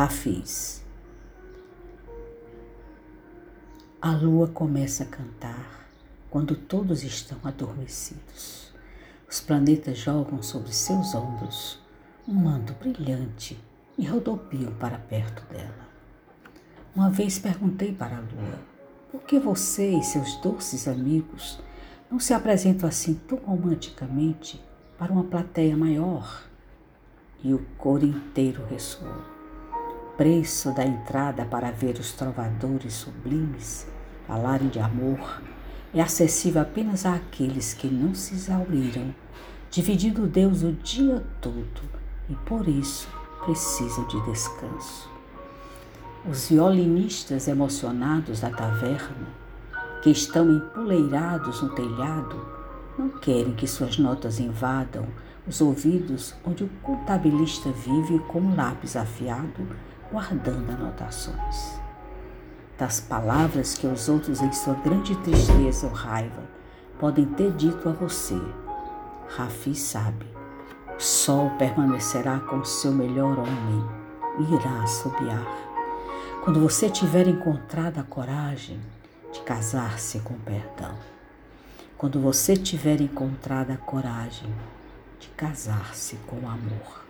Hafiz. A lua começa a cantar quando todos estão adormecidos. Os planetas jogam sobre seus ombros um manto brilhante e rodopiam para perto dela. Uma vez perguntei para a lua: por que você e seus doces amigos não se apresentam assim tão romanticamente para uma plateia maior? E o coro inteiro ressoou. Preço da entrada para ver os trovadores sublimes falarem de amor é acessível apenas àqueles que não se exauriram, dividindo Deus o dia todo e por isso precisam de descanso. Os violinistas emocionados da taverna, que estão empoleirados no telhado, não querem que suas notas invadam os ouvidos onde o contabilista vive com um lápis afiado, guardando anotações. Das palavras que os outros, em sua grande tristeza ou raiva, podem ter dito a você, Rafi sabe, o sol permanecerá com seu melhor homem e irá assobiar quando você tiver encontrado a coragem de casar-se com perdão. Quando você tiver encontrado a coragem de casar-se com amor.